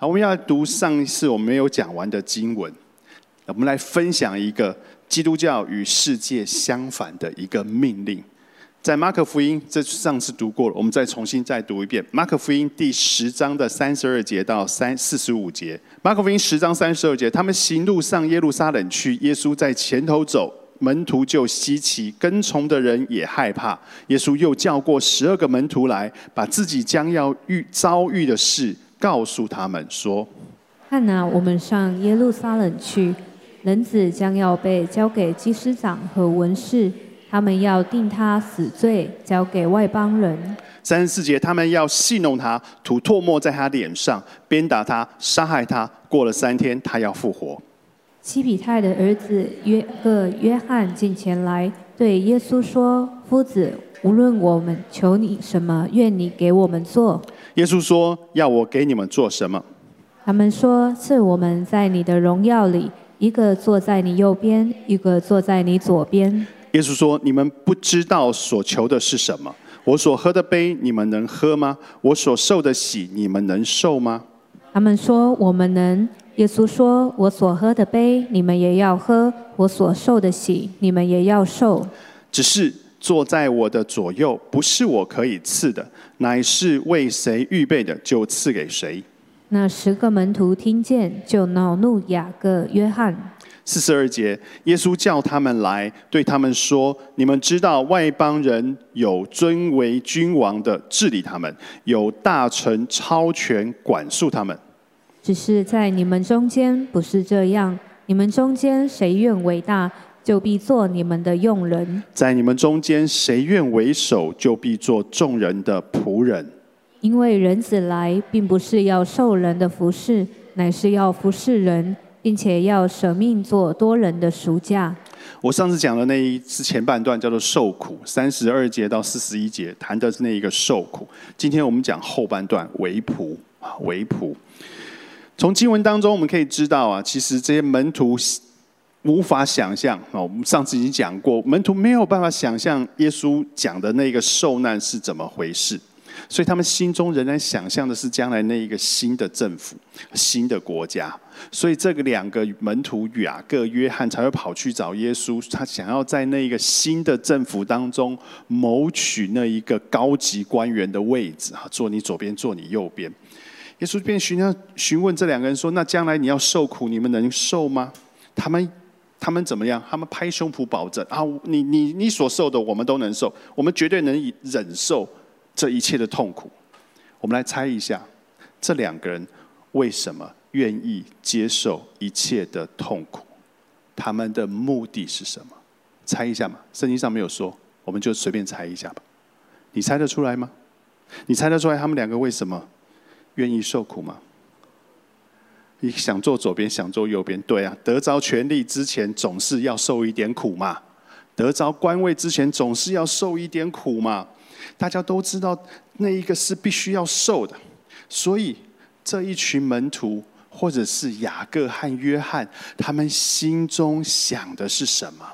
好，我们要读上一次我们没有讲完的经文，我们来分享一个基督教与世界相反的一个命令。在马可福音，这上次读过了，我们再重新再读一遍。马可福音第十章的三十二节到三四十五节。马可福音十章三十二节，他们行路上耶路撒冷去，耶稣在前头走，门徒就稀奇，跟从的人也害怕。耶稣又叫过十二个门徒来，把自己将要遇遭遇的事。告诉他们说：“看哪，我们上耶路撒冷去，人子将要被交给祭司长和文士，他们要定他死罪，交给外邦人。”三十四节，他们要戏弄他，吐唾沫在他脸上，鞭打他，杀害他。过了三天，他要复活。西比泰的儿子约个约翰进前来，对耶稣说：“夫子，无论我们求你什么，愿你给我们做。”耶稣说：“要我给你们做什么？”他们说：“是我们在你的荣耀里，一个坐在你右边，一个坐在你左边。”耶稣说：“你们不知道所求的是什么。我所喝的杯，你们能喝吗？我所受的喜，你们能受吗？”他们说：“我们能。”耶稣说：“我所喝的杯，你们也要喝；我所受的喜，你们也要受。只是坐在我的左右，不是我可以赐的。”乃是为谁预备的，就赐给谁。那十个门徒听见，就恼怒雅各、约翰。四十二节，耶稣叫他们来，对他们说：“你们知道外邦人有尊为君王的治理他们，有大臣超权管束他们。只是在你们中间不是这样。你们中间谁愿为大？”就必做你们的用人，在你们中间，谁愿为首，就必做众人的仆人。因为人子来，并不是要受人的服侍，乃是要服侍人，并且要舍命做多人的赎价。我上次讲的那一次前半段叫做受苦，三十二节到四十一节谈的是那一个受苦。今天我们讲后半段为仆啊，为仆。从经文当中我们可以知道啊，其实这些门徒。无法想象啊！我们上次已经讲过，门徒没有办法想象耶稣讲的那个受难是怎么回事，所以他们心中仍然想象的是将来那一个新的政府、新的国家。所以这个两个门徒雅各、约翰才会跑去找耶稣，他想要在那一个新的政府当中谋取那一个高级官员的位置啊，坐你左边，坐你右边。耶稣便询要询问这两个人说：“那将来你要受苦，你们能受吗？”他们。他们怎么样？他们拍胸脯保证啊！你你你所受的，我们都能受，我们绝对能忍受这一切的痛苦。我们来猜一下，这两个人为什么愿意接受一切的痛苦？他们的目的是什么？猜一下嘛，圣经上没有说，我们就随便猜一下吧。你猜得出来吗？你猜得出来他们两个为什么愿意受苦吗？你想坐左边，想坐右边，对啊，得着权力之前总是要受一点苦嘛，得着官位之前总是要受一点苦嘛，大家都知道那一个是必须要受的，所以这一群门徒或者是雅各和约翰，他们心中想的是什么？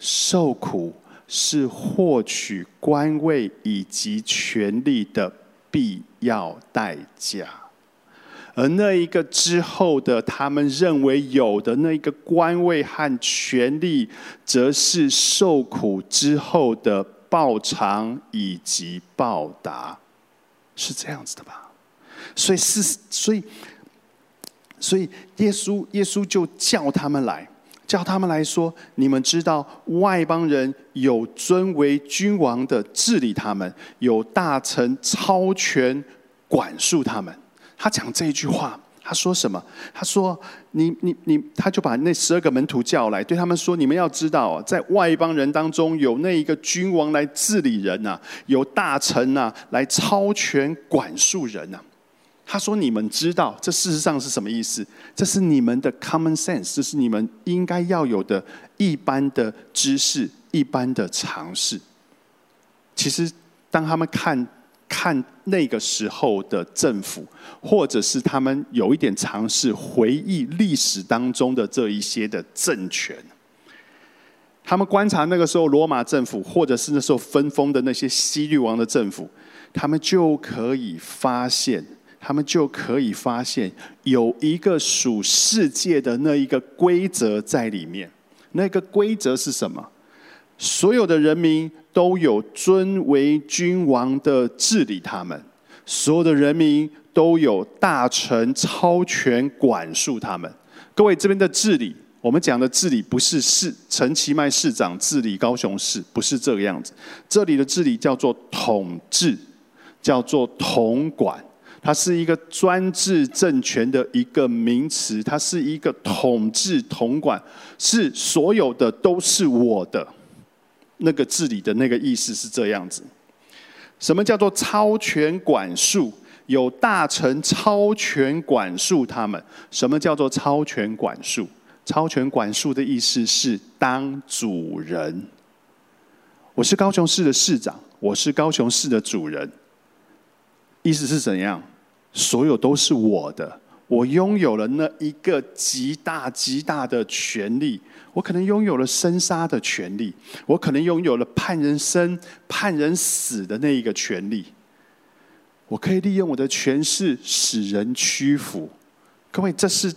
受苦是获取官位以及权力的必要代价。而那一个之后的，他们认为有的那一个官位和权力，则是受苦之后的报偿以及报答，是这样子的吧？所以是，所以，所以耶稣，耶稣就叫他们来，叫他们来说：你们知道外邦人有尊为君王的治理他们，有大臣超权管束他们。他讲这一句话，他说什么？他说：“你你你，他就把那十二个门徒叫来，对他们说：‘你们要知道，在外邦人当中有那一个君王来治理人呐，有大臣呐来超权管束人呐。’他说：‘你们知道，这事实上是什么意思？这是你们的 common sense，这是你们应该要有的一般的知识、一般的常识。’其实，当他们看。”看那个时候的政府，或者是他们有一点尝试回忆历史当中的这一些的政权，他们观察那个时候罗马政府，或者是那时候分封的那些西律王的政府，他们就可以发现，他们就可以发现有一个属世界的那一个规则在里面。那个规则是什么？所有的人民都有尊为君王的治理他们，所有的人民都有大臣超权管束他们。各位这边的治理，我们讲的治理不是市陈其迈市长治理高雄市，不是这个样子。这里的治理叫做统治，叫做统管。它是一个专制政权的一个名词，它是一个统治统管，是所有的都是我的那个治理的那个意思是这样子。什么叫做超权管束？有大臣超权管束他们。什么叫做超权管束？超权管束的意思是当主人。我是高雄市的市长，我是高雄市的主人。意思是怎样？所有都是我的，我拥有了那一个极大极大的权利。我可能拥有了生杀的权利，我可能拥有了判人生、判人死的那一个权利。我可以利用我的权势使人屈服。各位，这是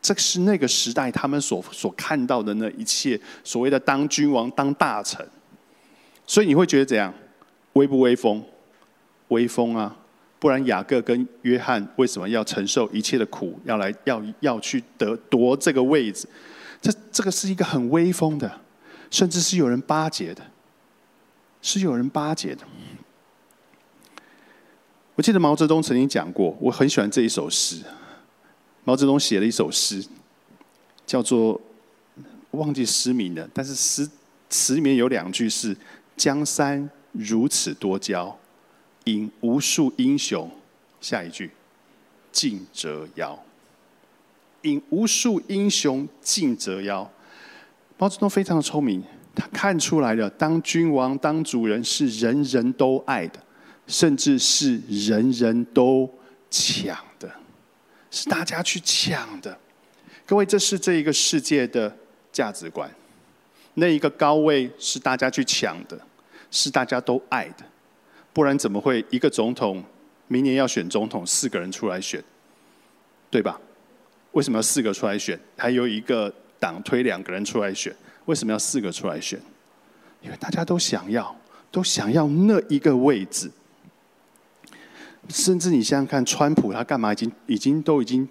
这是那个时代他们所所看到的那一切所谓的当君王、当大臣。所以你会觉得怎样？威不威风？威风啊！不然雅各跟约翰为什么要承受一切的苦，要来要要去得夺这个位置？这这个是一个很威风的，甚至是有人巴结的，是有人巴结的。我记得毛泽东曾经讲过，我很喜欢这一首诗。毛泽东写了一首诗，叫做忘记诗名了，但是诗词里面有两句是“江山如此多娇”。引无数英雄，下一句，尽折腰。引无数英雄尽折腰。毛泽东非常的聪明，他看出来了，当君王、当主人是人人都爱的，甚至是人人都抢的，是大家去抢的。各位，这是这一个世界的价值观。那一个高位是大家去抢的，是大家都爱的。不然怎么会一个总统明年要选总统，四个人出来选，对吧？为什么要四个出来选？还有一个党推两个人出来选，为什么要四个出来选？因为大家都想要，都想要那一个位置。甚至你想想看，川普他干嘛？已经已经都已经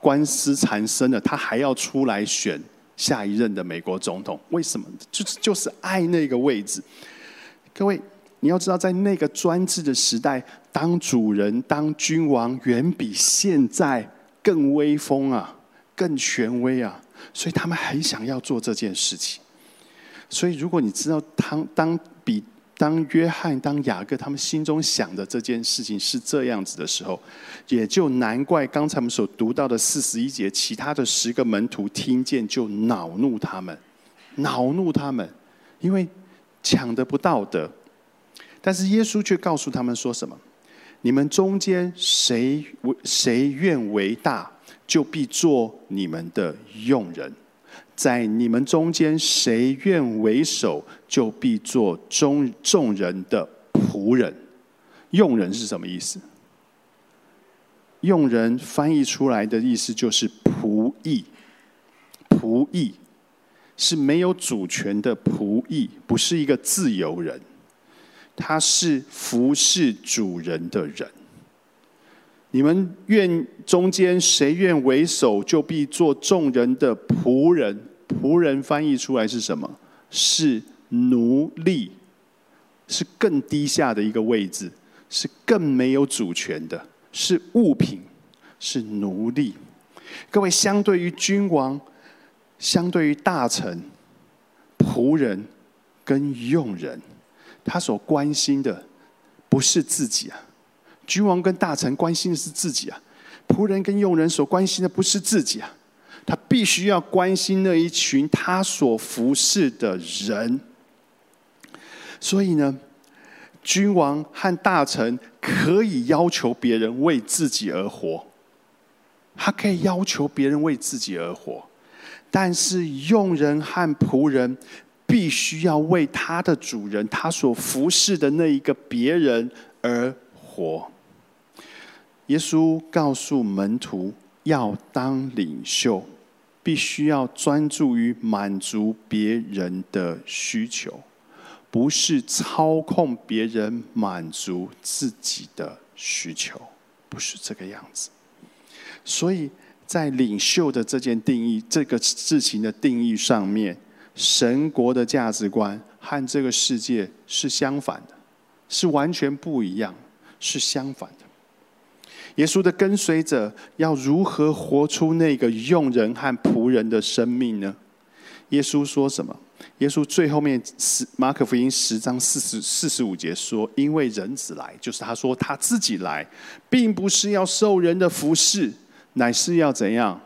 官司缠身了，他还要出来选下一任的美国总统？为什么？就是就是爱那个位置，各位。你要知道，在那个专制的时代，当主人、当君王，远比现在更威风啊，更权威啊。所以他们很想要做这件事情。所以，如果你知道当当比当约翰、当雅各他们心中想的这件事情是这样子的时候，也就难怪刚才我们所读到的四十一节，其他的十个门徒听见就恼怒他们，恼怒他们，因为抢得不道德。但是耶稣却告诉他们说什么？你们中间谁为谁愿为大，就必做你们的用人；在你们中间谁愿为首，就必做众众人的仆人。用人是什么意思？用人翻译出来的意思就是仆役。仆役是没有主权的仆役，不是一个自由人。他是服侍主人的人。你们愿中间谁愿为首，就必做众人的仆人。仆人翻译出来是什么？是奴隶，是更低下的一个位置，是更没有主权的，是物品，是奴隶。各位，相对于君王，相对于大臣，仆人跟佣人。他所关心的不是自己啊，君王跟大臣关心的是自己啊，仆人跟佣人所关心的不是自己啊，他必须要关心那一群他所服侍的人。所以呢，君王和大臣可以要求别人为自己而活，他可以要求别人为自己而活，但是佣人和仆人。必须要为他的主人，他所服侍的那一个别人而活。耶稣告诉门徒，要当领袖，必须要专注于满足别人的需求，不是操控别人满足自己的需求，不是这个样子。所以在领袖的这件定义、这个事情的定义上面，神国的价值观和这个世界是相反的，是完全不一样，是相反的。耶稣的跟随者要如何活出那个用人和仆人的生命呢？耶稣说什么？耶稣最后面十马可福音十章四十四十五节说：“因为人子来，就是他说他自己来，并不是要受人的服侍，乃是要怎样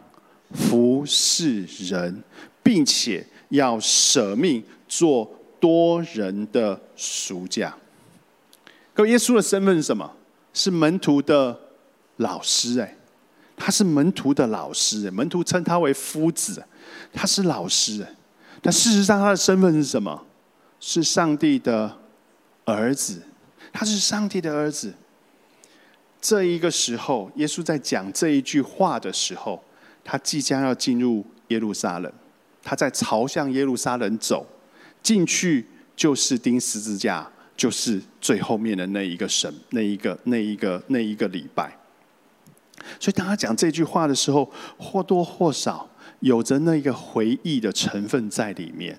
服侍人，并且要舍命做多人的赎价。”各位，耶稣的身份是什么？是门徒的。老师哎，他是门徒的老师，门徒称他为夫子，他是老师哎。但事实上，他的身份是什么？是上帝的儿子，他是上帝的儿子。这一个时候，耶稣在讲这一句话的时候，他即将要进入耶路撒冷，他在朝向耶路撒冷走，进去就是钉十字架，就是最后面的那一个神，那一个那一个那一个礼拜。所以，当他讲这句话的时候，或多或少有着那一个回忆的成分在里面。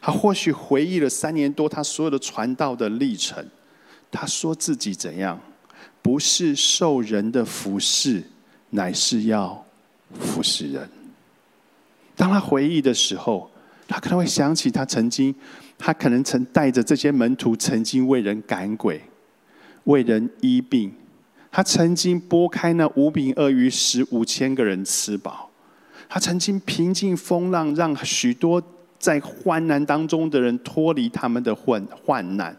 他或许回忆了三年多他所有的传道的历程。他说自己怎样，不是受人的服侍，乃是要服侍人。当他回忆的时候，他可能会想起他曾经，他可能曾带着这些门徒，曾经为人赶鬼，为人医病。他曾经拨开那五饼鳄鱼，使五千个人吃饱；他曾经平静风浪，让许多在患难当中的人脱离他们的患患难；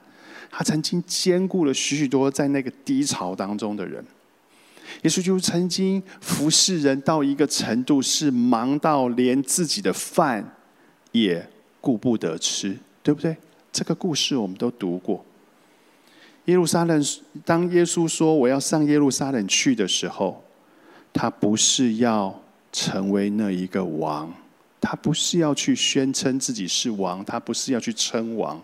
他曾经兼顾了许许多在那个低潮当中的人。耶稣就曾经服侍人到一个程度，是忙到连自己的饭也顾不得吃，对不对？这个故事我们都读过。耶路撒冷，当耶稣说我要上耶路撒冷去的时候，他不是要成为那一个王，他不是要去宣称自己是王，他不是要去称王，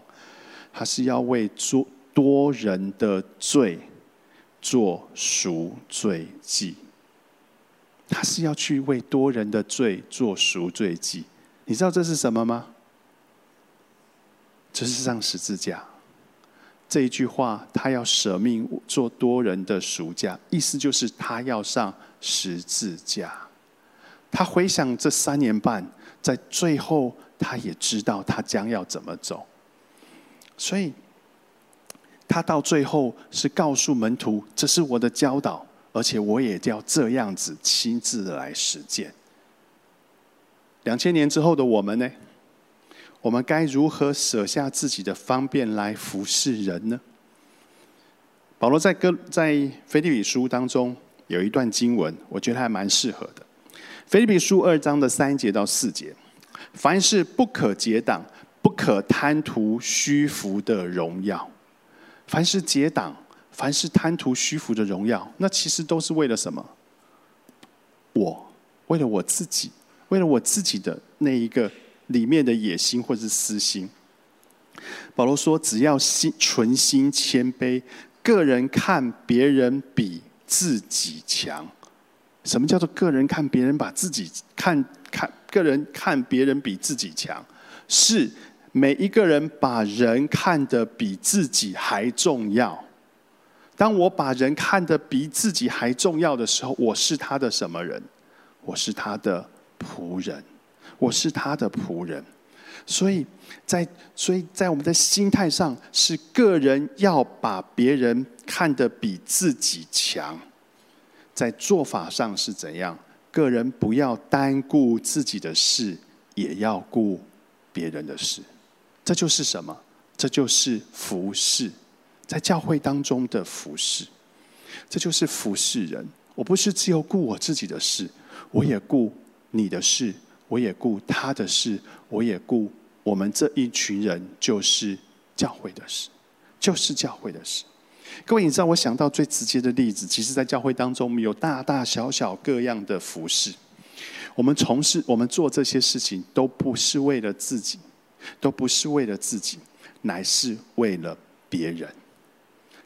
他是要为做多人的罪做赎罪祭。他是要去为多人的罪做赎罪祭。你知道这是什么吗？这是上十字架。这一句话，他要舍命做多人的赎价，意思就是他要上十字架。他回想这三年半，在最后，他也知道他将要怎么走。所以，他到最后是告诉门徒：“这是我的教导，而且我也要这样子亲自来实践。”两千年之后的我们呢？我们该如何舍下自己的方便来服侍人呢？保罗在哥在腓立比书当中有一段经文，我觉得还蛮适合的。腓立比书二章的三节到四节，凡是不可结党、不可贪图虚浮的荣耀，凡是结党、凡是贪图虚浮的荣耀，那其实都是为了什么？我为了我自己，为了我自己的那一个。里面的野心或者是私心，保罗说：“只要心存心谦卑，个人看别人比自己强。什么叫做个人看别人把自己看看？个人看别人比自己强，是每一个人把人看得比自己还重要。当我把人看得比自己还重要的时候，我是他的什么人？我是他的仆人。”我是他的仆人，所以在所以在我们的心态上，是个人要把别人看得比自己强；在做法上是怎样？个人不要单顾自己的事，也要顾别人的事。这就是什么？这就是服侍，在教会当中的服侍。这就是服侍人。我不是只有顾我自己的事，我也顾你的事。我也顾他的事，我也顾我们这一群人，就是教会的事，就是教会的事。各位，你知道我想到最直接的例子，其实，在教会当中，我们有大大小小各样的服饰。我们从事、我们做这些事情，都不是为了自己，都不是为了自己，乃是为了别人。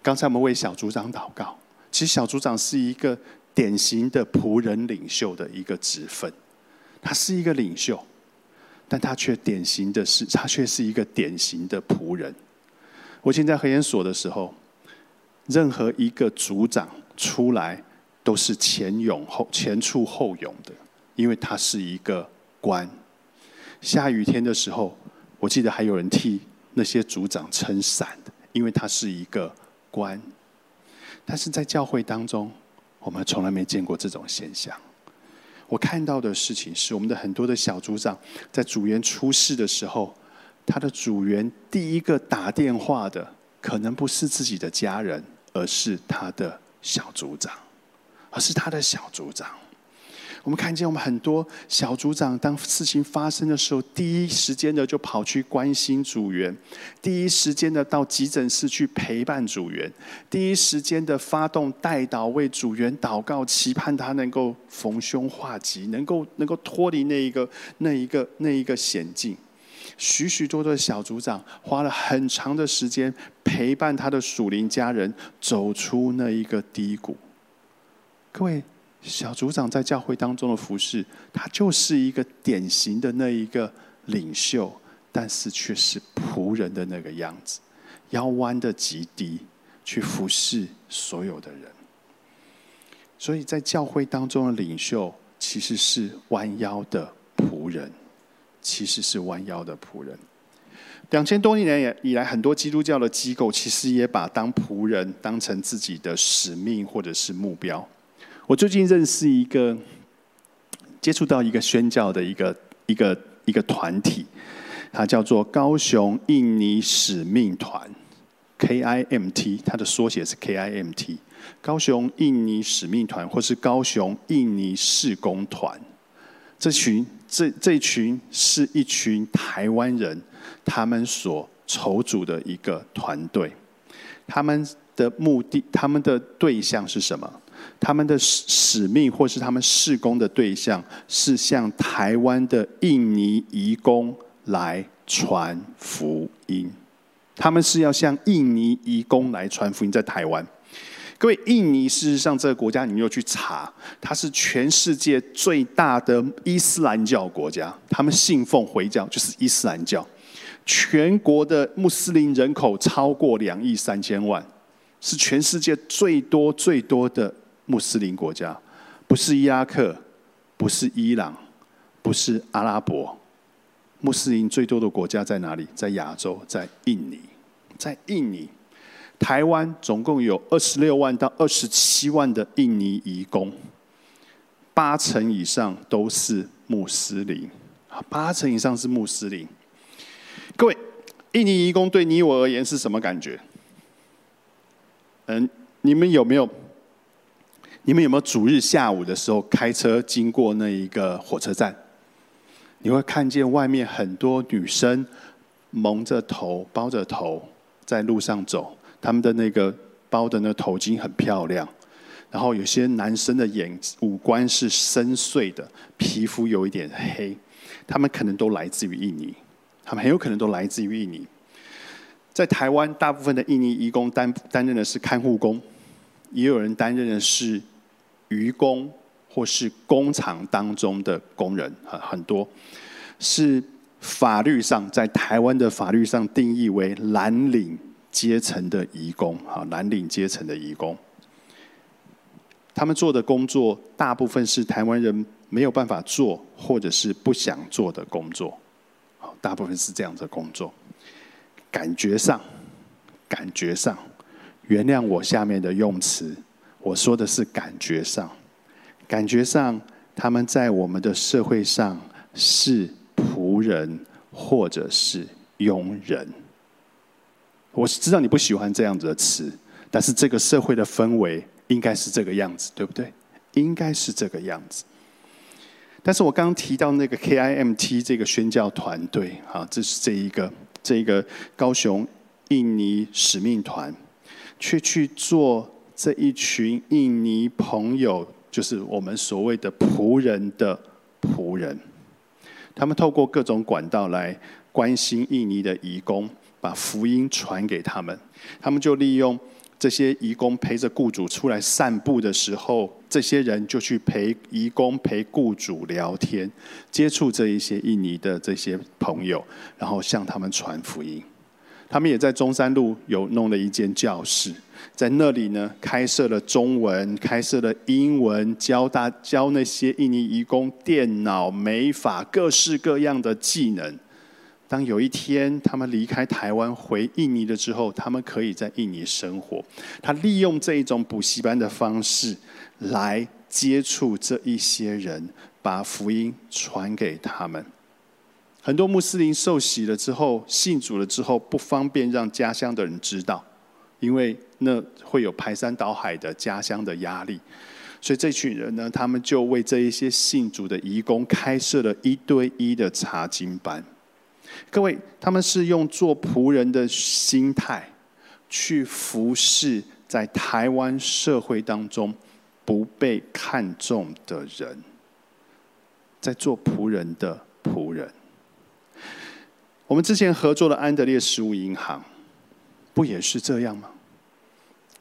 刚才我们为小组长祷告，其实小组长是一个典型的仆人领袖的一个职分，他是一个领袖，但他却典型的是，他却是一个典型的仆人。我以前在核研所的时候，任何一个组长出来，都是前勇后前出后勇的。因为他是一个官，下雨天的时候，我记得还有人替那些组长撑伞的，因为他是一个官。但是在教会当中，我们从来没见过这种现象。我看到的事情是，我们的很多的小组长在组员出事的时候，他的组员第一个打电话的，可能不是自己的家人，而是他的小组长，而是他的小组长。我们看见我们很多小组长，当事情发生的时候，第一时间的就跑去关心组员，第一时间的到急诊室去陪伴组员，第一时间的发动代祷为组员祷告，期盼他能够逢凶化吉，能够能够脱离那一个那一个那一个险境。许许多多的小组长花了很长的时间陪伴他的属灵家人走出那一个低谷。各位。小组长在教会当中的服饰，他就是一个典型的那一个领袖，但是却是仆人的那个样子，腰弯的极低，去服侍所有的人。所以在教会当中的领袖，其实是弯腰的仆人，其实是弯腰的仆人。两千多年以来，很多基督教的机构其实也把当仆人当成自己的使命或者是目标。我最近认识一个，接触到一个宣教的一个一个一个团体，它叫做高雄印尼使命团 （KIMT），它的缩写是 KIMT，高雄印尼使命团或是高雄印尼事工团。这群这这群是一群台湾人，他们所筹组的一个团队。他们的目的，他们的对象是什么？他们的使使命，或是他们事工的对象，是向台湾的印尼移工来传福音。他们是要向印尼移工来传福音，在台湾。各位，印尼事实上这个国家，你又去查，它是全世界最大的伊斯兰教国家。他们信奉回教，就是伊斯兰教。全国的穆斯林人口超过两亿三千万，是全世界最多最多的。穆斯林国家，不是伊拉克，不是伊朗，不是阿拉伯，穆斯林最多的国家在哪里？在亚洲，在印尼，在印尼。台湾总共有二十六万到二十七万的印尼移工，八成以上都是穆斯林，八成以上是穆斯林。各位，印尼移工对你我而言是什么感觉？嗯，你们有没有？你们有没有主日下午的时候开车经过那一个火车站？你会看见外面很多女生蒙着头、包着头在路上走，他们的那个包的那头巾很漂亮。然后有些男生的眼五官是深邃的，皮肤有一点黑，他们可能都来自于印尼，他们很有可能都来自于印尼。在台湾，大部分的印尼移工担担任的是看护工，也有人担任的是。愚工或是工厂当中的工人，很很多是法律上在台湾的法律上定义为蓝领阶层的移工，哈，蓝领阶层的移工，他们做的工作大部分是台湾人没有办法做或者是不想做的工作，好，大部分是这样的工作，感觉上，感觉上，原谅我下面的用词。我说的是感觉上，感觉上他们在我们的社会上是仆人或者是佣人。我知道你不喜欢这样子的词，但是这个社会的氛围应该是这个样子，对不对？应该是这个样子。但是我刚刚提到那个 KIMT 这个宣教团队啊，这是这一个这一个高雄印尼使命团。却去做这一群印尼朋友，就是我们所谓的仆人的仆人。他们透过各种管道来关心印尼的移工，把福音传给他们。他们就利用这些移工陪着雇主出来散步的时候，这些人就去陪移工、陪雇主聊天，接触这一些印尼的这些朋友，然后向他们传福音。他们也在中山路有弄了一间教室，在那里呢开设了中文，开设了英文，教大教那些印尼移工电脑、美法各式各样的技能。当有一天他们离开台湾回印尼的之后，他们可以在印尼生活。他利用这一种补习班的方式来接触这一些人，把福音传给他们。很多穆斯林受洗了之后，信主了之后，不方便让家乡的人知道，因为那会有排山倒海的家乡的压力。所以这群人呢，他们就为这一些信主的移工开设了一对一的查经班。各位，他们是用做仆人的心态去服侍在台湾社会当中不被看重的人，在做仆人的仆人。我们之前合作的安德烈食物银行，不也是这样吗？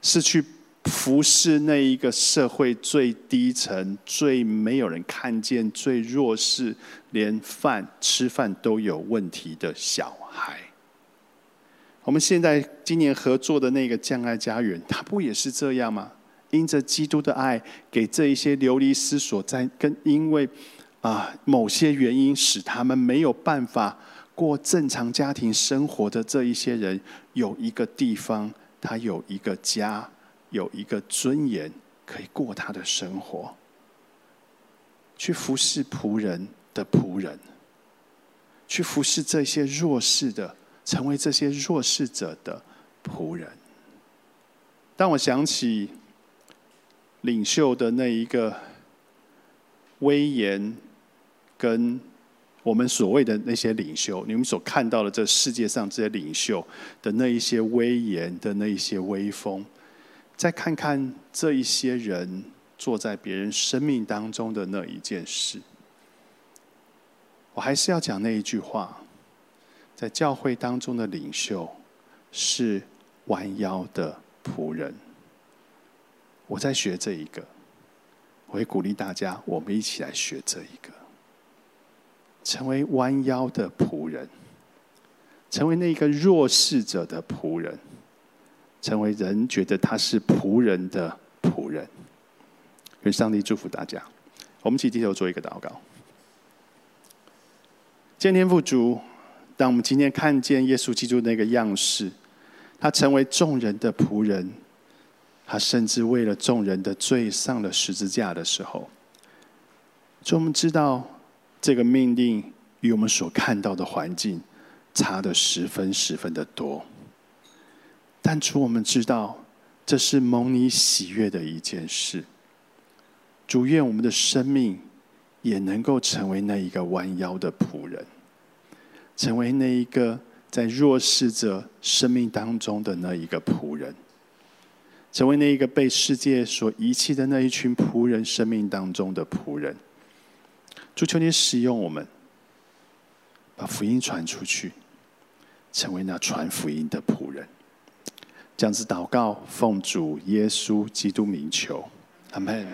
是去服侍那一个社会最低层、最没有人看见、最弱势、连饭吃饭都有问题的小孩。我们现在今年合作的那个将爱家园，它不也是这样吗？因着基督的爱，给这一些流离失所在，跟因为啊某些原因使他们没有办法。过正常家庭生活的这一些人，有一个地方，他有一个家，有一个尊严，可以过他的生活，去服侍仆人的仆人，去服侍这些弱势的，成为这些弱势者的仆人。当我想起领袖的那一个威严跟。我们所谓的那些领袖，你们所看到的这世界上这些领袖的那一些威严的那一些威风，再看看这一些人坐在别人生命当中的那一件事，我还是要讲那一句话：在教会当中的领袖是弯腰的仆人。我在学这一个，我会鼓励大家，我们一起来学这一个。成为弯腰的仆人，成为那个弱势者的仆人，成为人觉得他是仆人的仆人。愿上帝祝福大家。我们起低头做一个祷告。见天父主，当我们今天看见耶稣基督那个样式，他成为众人的仆人，他甚至为了众人的罪上了十字架的时候，就我们知道。这个命令与我们所看到的环境差的十分十分的多，但主我们知道这是蒙你喜悦的一件事。主愿我们的生命也能够成为那一个弯腰的仆人，成为那一个在弱势者生命当中的那一个仆人，成为那一个被世界所遗弃的那一群仆人生命当中的仆人。主求你使用我们，把福音传出去，成为那传福音的仆人。这样子祷告，奉主耶稣基督名求，阿门。